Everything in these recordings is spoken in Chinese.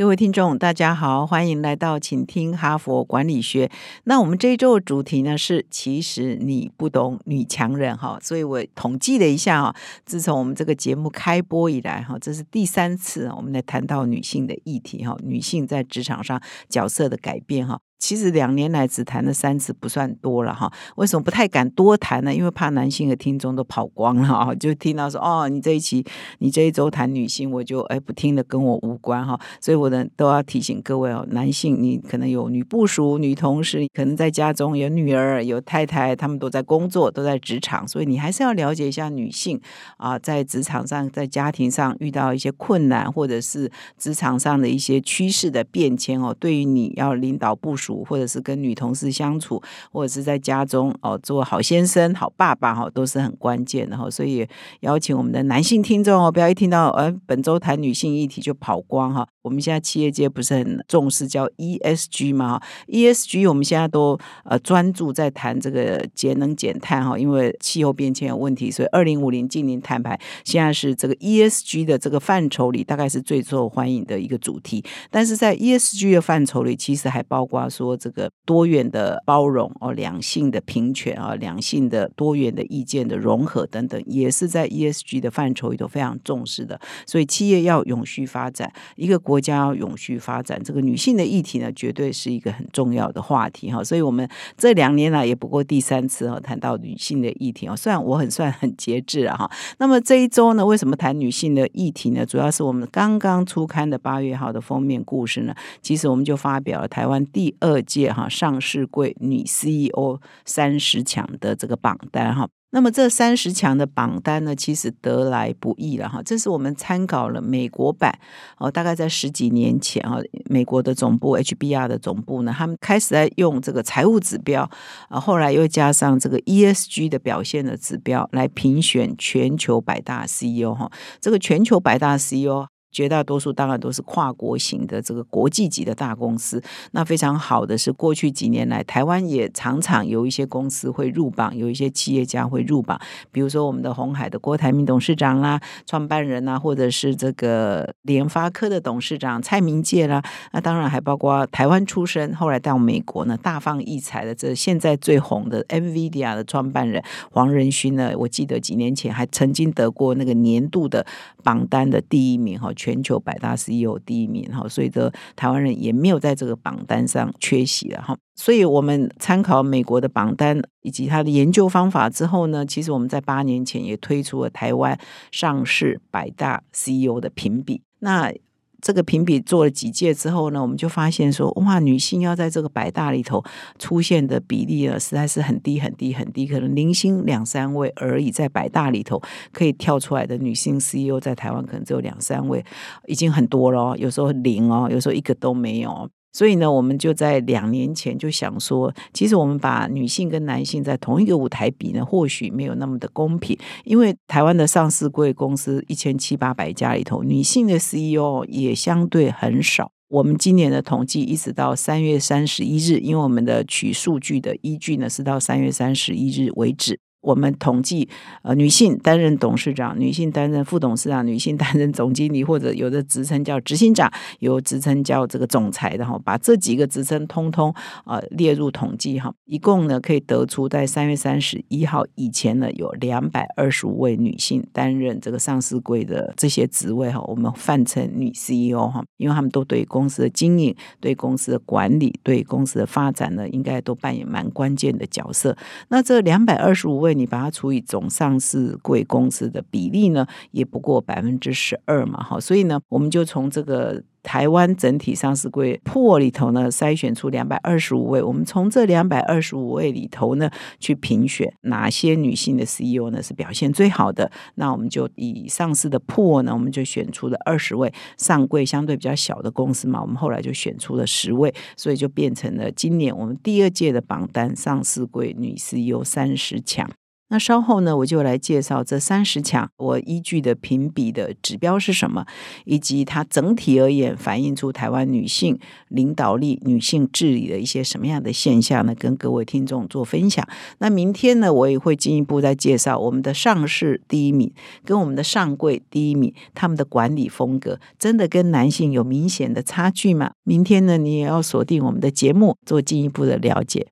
各位听众，大家好，欢迎来到请听哈佛管理学。那我们这一周的主题呢是，其实你不懂女强人哈。所以我统计了一下哈，自从我们这个节目开播以来哈，这是第三次我们来谈到女性的议题哈，女性在职场上角色的改变哈。其实两年来只谈了三次，不算多了哈。为什么不太敢多谈呢？因为怕男性的听众都跑光了啊，就听到说哦，你这一期你这一周谈女性，我就哎不听了，跟我无关哈。所以我呢都要提醒各位哦，男性你可能有女部属、女同事，可能在家中有女儿、有太太，他们都在工作，都在职场，所以你还是要了解一下女性啊，在职场上、在家庭上遇到一些困难，或者是职场上的一些趋势的变迁哦，对于你要领导部署。或者是跟女同事相处，或者是在家中哦做好先生、好爸爸哈，都是很关键的哈。所以邀请我们的男性听众哦，不要一听到呃本周谈女性议题就跑光哈。我们现在企业界不是很重视叫 ESG 吗？ESG 我们现在都呃专注在谈这个节能减碳哈，因为气候变迁有问题，所以二零五零近零碳排现在是这个 ESG 的这个范畴里，大概是最受欢迎的一个主题。但是在 ESG 的范畴里，其实还包括说这个多元的包容哦，两性的平权啊，两性的多元的意见的融合等等，也是在 ESG 的范畴里头非常重视的。所以企业要永续发展，一个。国家要永续发展，这个女性的议题呢，绝对是一个很重要的话题哈。所以，我们这两年来也不过第三次哈，谈到女性的议题哦。虽然我很算很节制了哈。那么这一周呢，为什么谈女性的议题呢？主要是我们刚刚出刊的八月号的封面故事呢，其实我们就发表了台湾第二届哈上市柜女 CEO 三十强的这个榜单哈。那么这三十强的榜单呢，其实得来不易了哈。这是我们参考了美国版哦，大概在十几年前啊，美国的总部 HBR 的总部呢，他们开始在用这个财务指标啊，后来又加上这个 ESG 的表现的指标来评选全球百大 CEO 哈。这个全球百大 CEO。绝大多数当然都是跨国型的这个国际级的大公司。那非常好的是，过去几年来，台湾也常常有一些公司会入榜，有一些企业家会入榜。比如说我们的红海的郭台铭董事长啦，创办人啊，或者是这个联发科的董事长蔡明介啦。那当然还包括台湾出身，后来到美国呢大放异彩的这现在最红的 NVIDIA 的创办人黄仁勋呢。我记得几年前还曾经得过那个年度的榜单的第一名哈。全球百大 CEO 第一名哈，所以的台湾人也没有在这个榜单上缺席了哈。所以我们参考美国的榜单以及他的研究方法之后呢，其实我们在八年前也推出了台湾上市百大 CEO 的评比。那这个评比做了几届之后呢，我们就发现说，哇，女性要在这个百大里头出现的比例呢，实在是很低很低很低，可能零星两三位而已。在百大里头可以跳出来的女性 CEO，在台湾可能只有两三位，已经很多了。有时候零哦，有时候一个都没有。所以呢，我们就在两年前就想说，其实我们把女性跟男性在同一个舞台比呢，或许没有那么的公平。因为台湾的上市贵公司一千七八百家里头，女性的 CEO 也相对很少。我们今年的统计一直到三月三十一日，因为我们的取数据的依据呢是到三月三十一日为止。我们统计，呃，女性担任董事长，女性担任副董事长，女性担任总经理，或者有的职称叫执行长，有职称叫这个总裁的哈，把这几个职称通通呃列入统计哈，一共呢可以得出在三月三十一号以前呢有两百二十五位女性担任这个上市柜的这些职位哈，我们泛称女 CEO 哈，因为他们都对公司的经营、对公司的管理、对公司的发展呢，应该都扮演蛮关键的角色。那这两百二十五位。你把它除以总上市贵公司的比例呢，也不过百分之十二嘛，哈，所以呢，我们就从这个台湾整体上市柜破里头呢，筛选出两百二十五位，我们从这两百二十五位里头呢，去评选哪些女性的 CEO 呢是表现最好的，那我们就以上市的破呢，我们就选出了二十位上柜相对比较小的公司嘛，我们后来就选出了十位，所以就变成了今年我们第二届的榜单上市柜女 CEO 三十强。那稍后呢，我就来介绍这三十强，我依据的评比的指标是什么，以及它整体而言反映出台湾女性领导力、女性治理的一些什么样的现象呢？跟各位听众做分享。那明天呢，我也会进一步再介绍我们的上市第一名跟我们的上柜第一名，他们的管理风格真的跟男性有明显的差距吗？明天呢，你也要锁定我们的节目，做进一步的了解。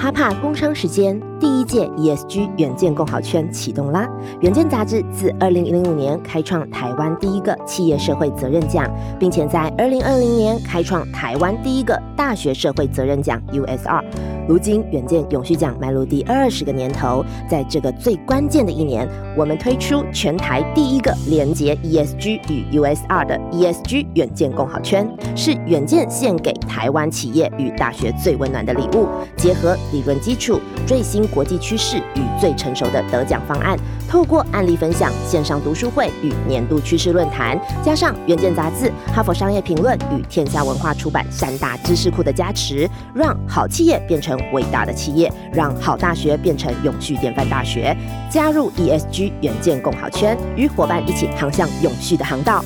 哈帕工商时间，第一届 ESG 远见共好圈启动啦！远见杂志自二零零五年开创台湾第一个企业社会责任奖，并且在二零二零年开创台湾第一个大学社会责任奖 USR。如今，远见永续奖迈入第二十个年头，在这个最关键的一年，我们推出全台第一个连接 ESG 与 USR 的 ESG 远见共好圈，是远见献给台湾企业与大学最温暖的礼物。结合理论基础、最新国际趋势与最成熟的得奖方案，透过案例分享、线上读书会与年度趋势论坛，加上远见杂志、哈佛商业评论与天下文化出版三大知识库的加持，让好企业变成。伟大的企业，让好大学变成永续典范大学。加入 ESG 远见共好圈，与伙伴一起航向永续的航道。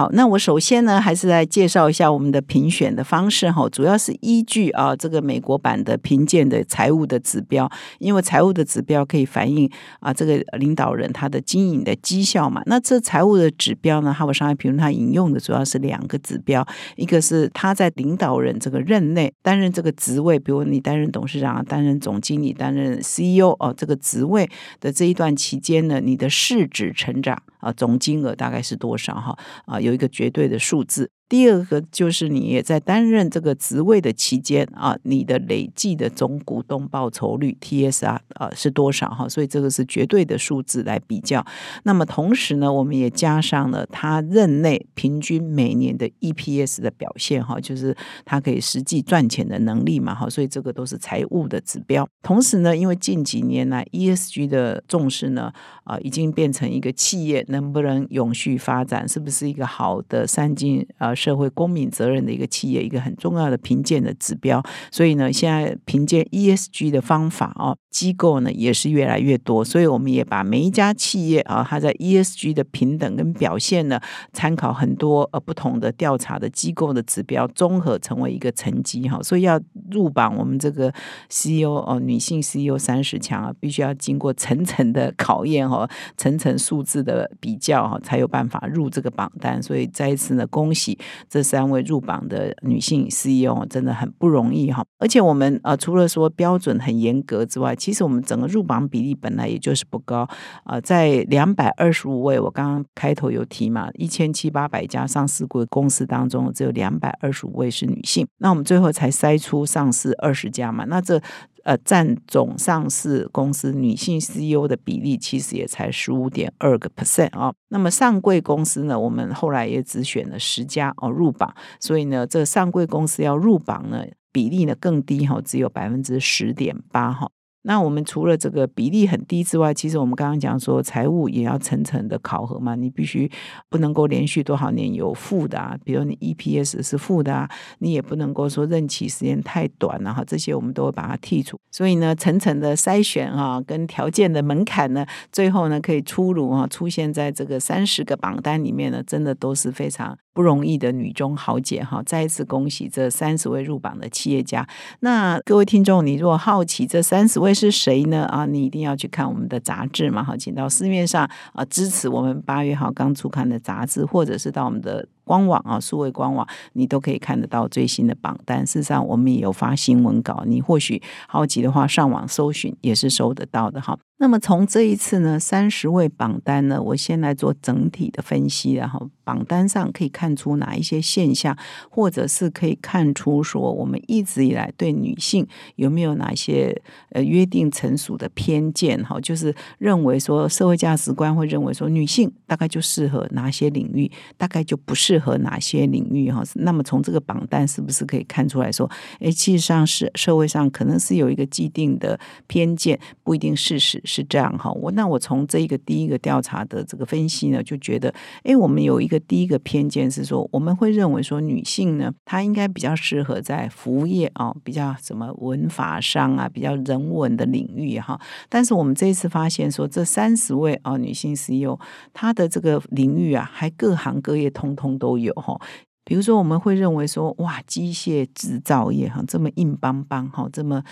好，那我首先呢，还是来介绍一下我们的评选的方式哈，主要是依据啊这个美国版的评鉴的财务的指标，因为财务的指标可以反映啊这个领导人他的经营的绩效嘛。那这财务的指标呢，哈佛商业评论他引用的主要是两个指标，一个是他在领导人这个任内担任这个职位，比如你担任董事长、担任总经理、担任 CEO 哦这个职位的这一段期间呢，你的市值成长。啊，总金额大概是多少？哈，啊，有一个绝对的数字。第二个就是你也在担任这个职位的期间啊，你的累计的总股东报酬率 TSR 啊是多少哈？所以这个是绝对的数字来比较。那么同时呢，我们也加上了他任内平均每年的 EPS 的表现哈，就是他可以实际赚钱的能力嘛哈。所以这个都是财务的指标。同时呢，因为近几年来 ESG 的重视呢啊，已经变成一个企业能不能永续发展，是不是一个好的三金啊？社会公民责任的一个企业，一个很重要的评鉴的指标。所以呢，现在评鉴 ESG 的方法哦，机构呢也是越来越多。所以我们也把每一家企业啊，它在 ESG 的平等跟表现呢，参考很多呃不同的调查的机构的指标，综合成为一个成绩哈。所以要入榜，我们这个 CEO 哦，女性 CEO 三十强啊，必须要经过层层的考验哈，层层数字的比较哈，才有办法入这个榜单。所以再一次呢，恭喜。这三位入榜的女性 CEO 真的很不容易哈，而且我们呃除了说标准很严格之外，其实我们整个入榜比例本来也就是不高啊，在两百二十五位，我刚刚开头有提嘛，一千七八百家上市过公司当中，只有两百二十五位是女性，那我们最后才筛出上市二十家嘛，那这。呃，占总上市公司女性 CEO 的比例其实也才十五点二个 percent 啊。那么上柜公司呢，我们后来也只选了十家哦入榜，所以呢，这上柜公司要入榜呢，比例呢更低哈，只有百分之十点八哈。那我们除了这个比例很低之外，其实我们刚刚讲说财务也要层层的考核嘛，你必须不能够连续多少年有负的啊，比如你 EPS 是负的啊，你也不能够说任期时间太短了哈，这些我们都会把它剔除。所以呢，层层的筛选啊，跟条件的门槛呢，最后呢可以出炉啊，出现在这个三十个榜单里面呢，真的都是非常。不容易的女中豪杰哈，再一次恭喜这三十位入榜的企业家。那各位听众，你如果好奇这三十位是谁呢？啊，你一定要去看我们的杂志嘛，哈，请到市面上啊支持我们八月号刚出刊的杂志，或者是到我们的。官网啊，数位官网，你都可以看得到最新的榜单。事实上，我们也有发新闻稿，你或许好奇的话，上网搜寻也是搜得到的哈。那么从这一次呢，三十位榜单呢，我先来做整体的分析，然后榜单上可以看出哪一些现象，或者是可以看出说，我们一直以来对女性有没有哪些呃约定成熟的偏见哈，就是认为说社会价值观会认为说女性大概就适合哪些领域，大概就不适。合哪些领域哈？那么从这个榜单是不是可以看出来说，哎，其实上是社会上可能是有一个既定的偏见，不一定事实，是这样哈。我那我从这一个第一个调查的这个分析呢，就觉得，哎，我们有一个第一个偏见是说，我们会认为说女性呢，她应该比较适合在服务业啊，比较什么文法商啊，比较人文的领域哈。但是我们这一次发现说，这三十位啊女性 CEO，她的这个领域啊，还各行各业通通都有哈。比如说，我们会认为说，哇，机械制造业哈这么硬邦邦哈，这么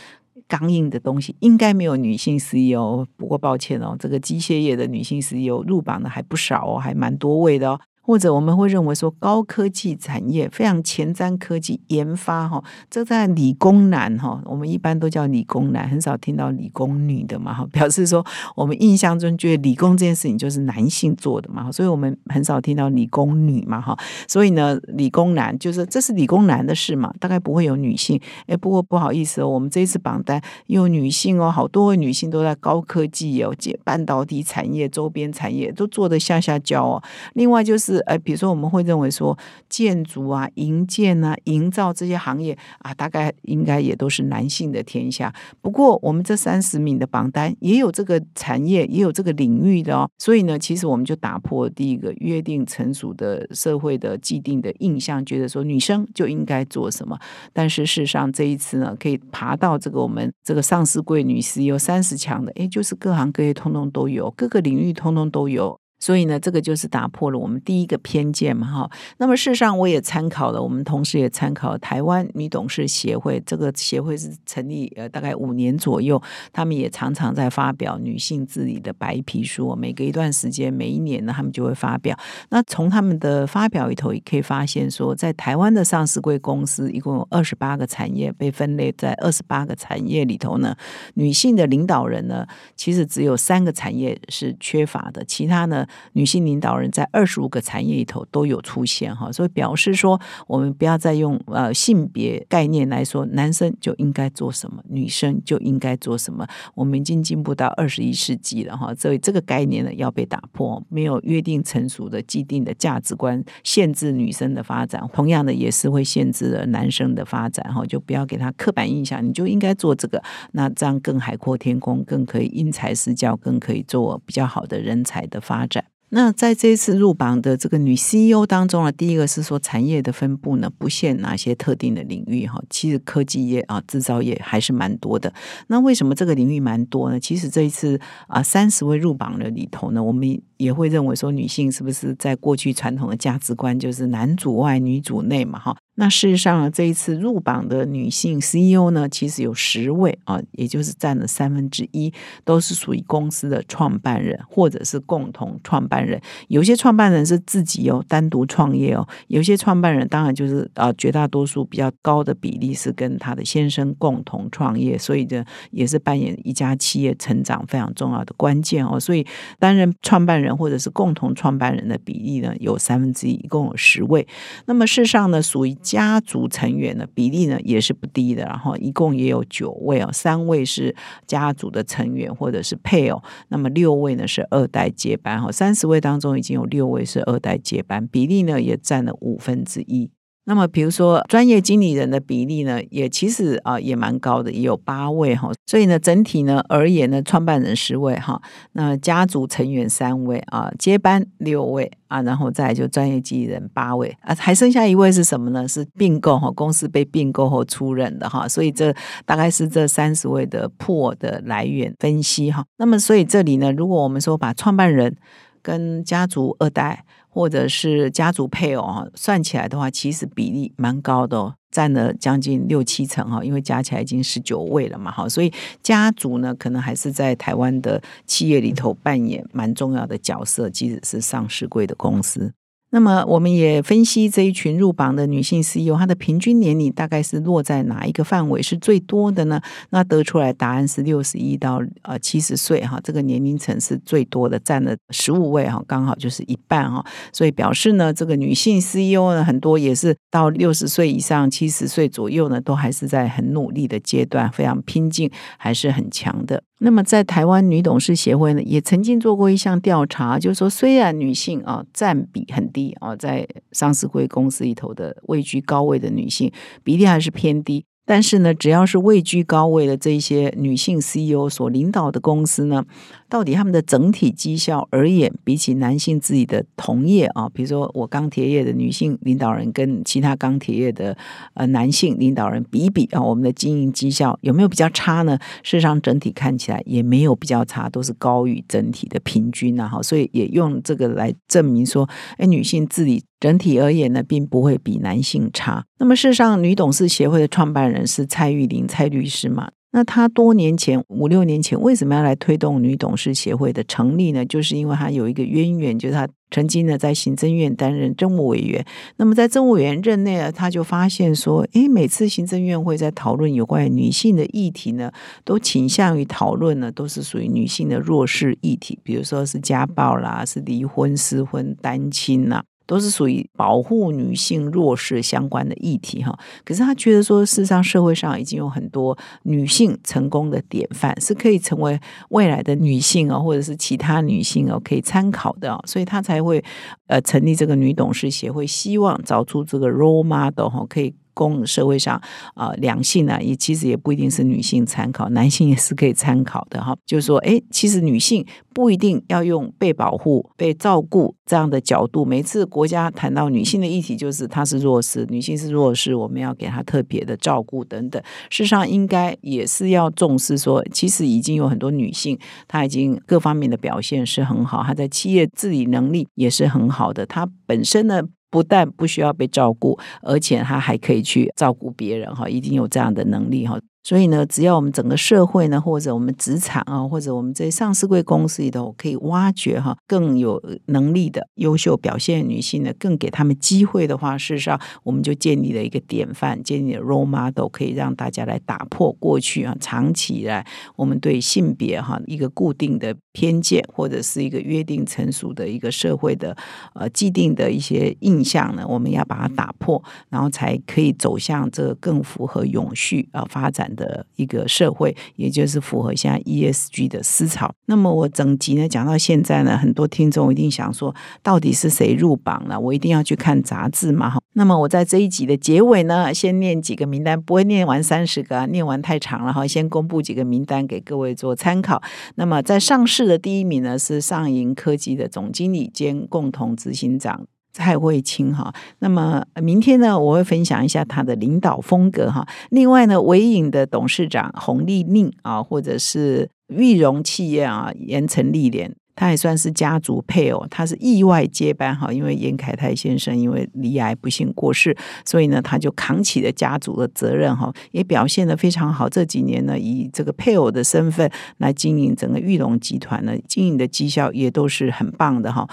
刚硬的东西，应该没有女性 CEO。不过抱歉哦，这个机械业的女性 CEO 入榜的还不少哦，还蛮多位的哦。或者我们会认为说高科技产业非常前瞻科技研发哈，这在理工男哈，我们一般都叫理工男，很少听到理工女的嘛哈，表示说我们印象中觉得理工这件事情就是男性做的嘛，所以我们很少听到理工女嘛哈，所以呢，理工男就是这是理工男的事嘛，大概不会有女性。哎，不过不好意思哦，我们这一次榜单有女性哦，好多位女性都在高科技哦，半导体产业周边产业都做的下下焦哦。另外就是。呃，比如说我们会认为说建筑啊、营建啊、营造这些行业啊，大概应该也都是男性的天下。不过我们这三十名的榜单也有这个产业，也有这个领域的哦。所以呢，其实我们就打破第一个约定成熟的社会的既定的印象，觉得说女生就应该做什么。但是事实上这一次呢，可以爬到这个我们这个上市柜女士有三十强的，哎，就是各行各业通通都有，各个领域通通都有。所以呢，这个就是打破了我们第一个偏见嘛，哈。那么事实上，我也参考了，我们同时也参考台湾女董事协会，这个协会是成立呃大概五年左右，他们也常常在发表女性治理的白皮书，每隔一段时间，每一年呢，他们就会发表。那从他们的发表里头也可以发现，说在台湾的上市贵公司一共有二十八个产业被分类在二十八个产业里头呢，女性的领导人呢，其实只有三个产业是缺乏的，其他呢。女性领导人在二十五个产业里头都有出现哈，所以表示说，我们不要再用呃性别概念来说，男生就应该做什么，女生就应该做什么。我们已经进步到二十一世纪了哈，所以这个概念呢要被打破，没有约定成熟的既定的价值观限制女生的发展，同样的也是会限制了男生的发展哈，就不要给他刻板印象，你就应该做这个，那这样更海阔天空，更可以因材施教，更可以做比较好的人才的发展。那在这一次入榜的这个女 CEO 当中呢，第一个是说产业的分布呢不限哪些特定的领域哈，其实科技业啊、制造业还是蛮多的。那为什么这个领域蛮多呢？其实这一次啊，三十位入榜的里头呢，我们也会认为说女性是不是在过去传统的价值观就是男主外女主内嘛哈？那事实上呢，这一次入榜的女性 CEO 呢，其实有十位啊，也就是占了三分之一，都是属于公司的创办人或者是共同创办人。有些创办人是自己哦，单独创业哦；有些创办人当然就是啊，绝大多数比较高的比例是跟他的先生共同创业，所以呢，也是扮演一家企业成长非常重要的关键哦。所以担任创办人或者是共同创办人的比例呢，有三分之一，一共有十位。那么事实上呢，属于家族成员的比例呢也是不低的，然后一共也有九位哦，三位是家族的成员或者是配偶，那么六位呢是二代接班哈，三十位当中已经有六位是二代接班，比例呢也占了五分之一。那么，比如说专业经理人的比例呢，也其实啊也蛮高的，也有八位哈。所以呢，整体呢而言呢，创办人十位哈，那家族成员三位啊，接班六位啊，然后再就专业经理人八位啊，还剩下一位是什么呢？是并购哈，公司被并购后出任的哈。所以这大概是这三十位的破的来源分析哈。那么，所以这里呢，如果我们说把创办人跟家族二代。或者是家族配偶啊，算起来的话，其实比例蛮高的哦，占了将近六七成哈，因为加起来已经十九位了嘛哈，所以家族呢，可能还是在台湾的企业里头扮演蛮重要的角色，即使是上市贵的公司。那么，我们也分析这一群入榜的女性 CEO，她的平均年龄大概是落在哪一个范围是最多的呢？那得出来答案是六十一到呃七十岁哈，这个年龄层是最多的，占了十五位哈，刚好就是一半哈。所以表示呢，这个女性 CEO 呢，很多也是到六十岁以上、七十岁左右呢，都还是在很努力的阶段，非常拼劲，还是很强的。那么，在台湾女董事协会呢，也曾经做过一项调查，就是说，虽然女性啊占比很低啊，在上市贵公司里头的位居高位的女性比例还是偏低。但是呢，只要是位居高位的这些女性 CEO 所领导的公司呢，到底他们的整体绩效而言，比起男性自己的同业啊，比如说我钢铁业的女性领导人跟其他钢铁业的呃男性领导人比比啊，我们的经营绩效有没有比较差呢？事实上，整体看起来也没有比较差，都是高于整体的平均啊。哈，所以也用这个来证明说，哎，女性治理。整体而言呢，并不会比男性差。那么，事实上，女董事协会的创办人是蔡玉玲蔡律师嘛？那他多年前五六年前为什么要来推动女董事协会的成立呢？就是因为他有一个渊源，就是他曾经呢在行政院担任政务委员。那么在政务委员任内呢，他就发现说，诶，每次行政院会在讨论有关女性的议题呢，都倾向于讨论呢，都是属于女性的弱势议题，比如说是家暴啦，是离婚、失婚、单亲呐。都是属于保护女性弱势相关的议题哈，可是他觉得说，事实上社会上已经有很多女性成功的典范，是可以成为未来的女性啊，或者是其他女性哦可以参考的，所以他才会呃成立这个女董事协会，希望找出这个 role model 哈，可以。供社会上啊，两性呢也其实也不一定是女性参考，男性也是可以参考的哈。就是说，哎，其实女性不一定要用被保护、被照顾这样的角度。每次国家谈到女性的议题，就是她是弱势，女性是弱势，我们要给她特别的照顾等等。事实上，应该也是要重视说，其实已经有很多女性，她已经各方面的表现是很好，她在企业治理能力也是很好的，她本身呢。不但不需要被照顾，而且他还可以去照顾别人哈，一定有这样的能力哈。所以呢，只要我们整个社会呢，或者我们职场啊，或者我们在上市贵公司里头，可以挖掘哈更有能力的优秀表现女性呢，更给他们机会的话，事实上我们就建立了一个典范，建立了 role model，可以让大家来打破过去啊长期以来我们对性别哈一个固定的偏见，或者是一个约定成熟的一个社会的呃既定的一些印象呢，我们要把它打破，然后才可以走向这个更符合永续啊发展。的一个社会，也就是符合现在 ESG 的思潮。那么我整集呢讲到现在呢，很多听众一定想说，到底是谁入榜了？我一定要去看杂志嘛？那么我在这一集的结尾呢，先念几个名单，不会念完三十个，念完太长了哈。先公布几个名单给各位做参考。那么在上市的第一名呢，是上银科技的总经理兼共同执行长。蔡慧清哈，那么明天呢，我会分享一下他的领导风格哈。另外呢，伟影的董事长洪丽令啊，或者是玉荣企业啊，严成历练，他也算是家族配偶，他是意外接班哈，因为严凯泰先生因为离癌不幸过世，所以呢，他就扛起了家族的责任哈，也表现的非常好。这几年呢，以这个配偶的身份来经营整个玉荣集团呢，经营的绩效也都是很棒的哈。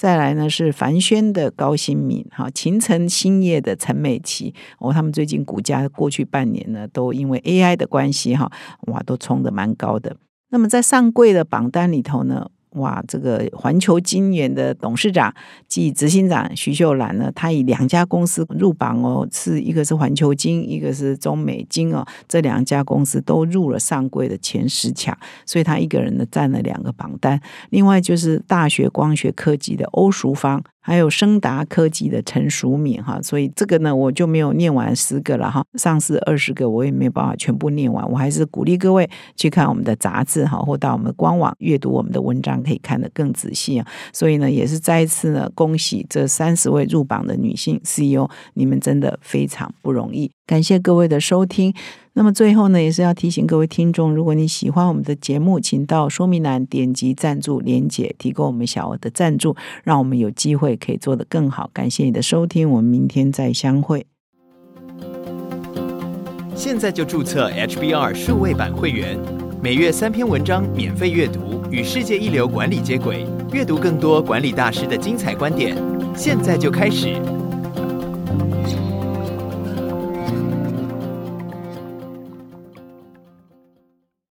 再来呢是凡轩的高新敏，哈，秦城兴业的陈美琪，哦，他们最近股价过去半年呢，都因为 AI 的关系，哈，哇，都冲的蛮高的。那么在上柜的榜单里头呢？哇，这个环球金源的董事长暨执行长徐秀兰呢，他以两家公司入榜哦，是一个是环球金，一个是中美金哦，这两家公司都入了上柜的前十强，所以他一个人呢占了两个榜单。另外就是大学光学科技的欧淑芳。还有升达科技的陈淑敏哈，所以这个呢我就没有念完十个了哈，上市二十个我也没有办法全部念完，我还是鼓励各位去看我们的杂志哈，或到我们官网阅读我们的文章，可以看得更仔细啊。所以呢，也是再一次呢，恭喜这三十位入榜的女性 CEO，你们真的非常不容易。感谢各位的收听。那么最后呢，也是要提醒各位听众，如果你喜欢我们的节目，请到说明栏点击赞助连结，提供我们小额的赞助，让我们有机会可以做得更好。感谢你的收听，我们明天再相会。现在就注册 HBR 数位版会员，每月三篇文章免费阅读，与世界一流管理接轨，阅读更多管理大师的精彩观点。现在就开始。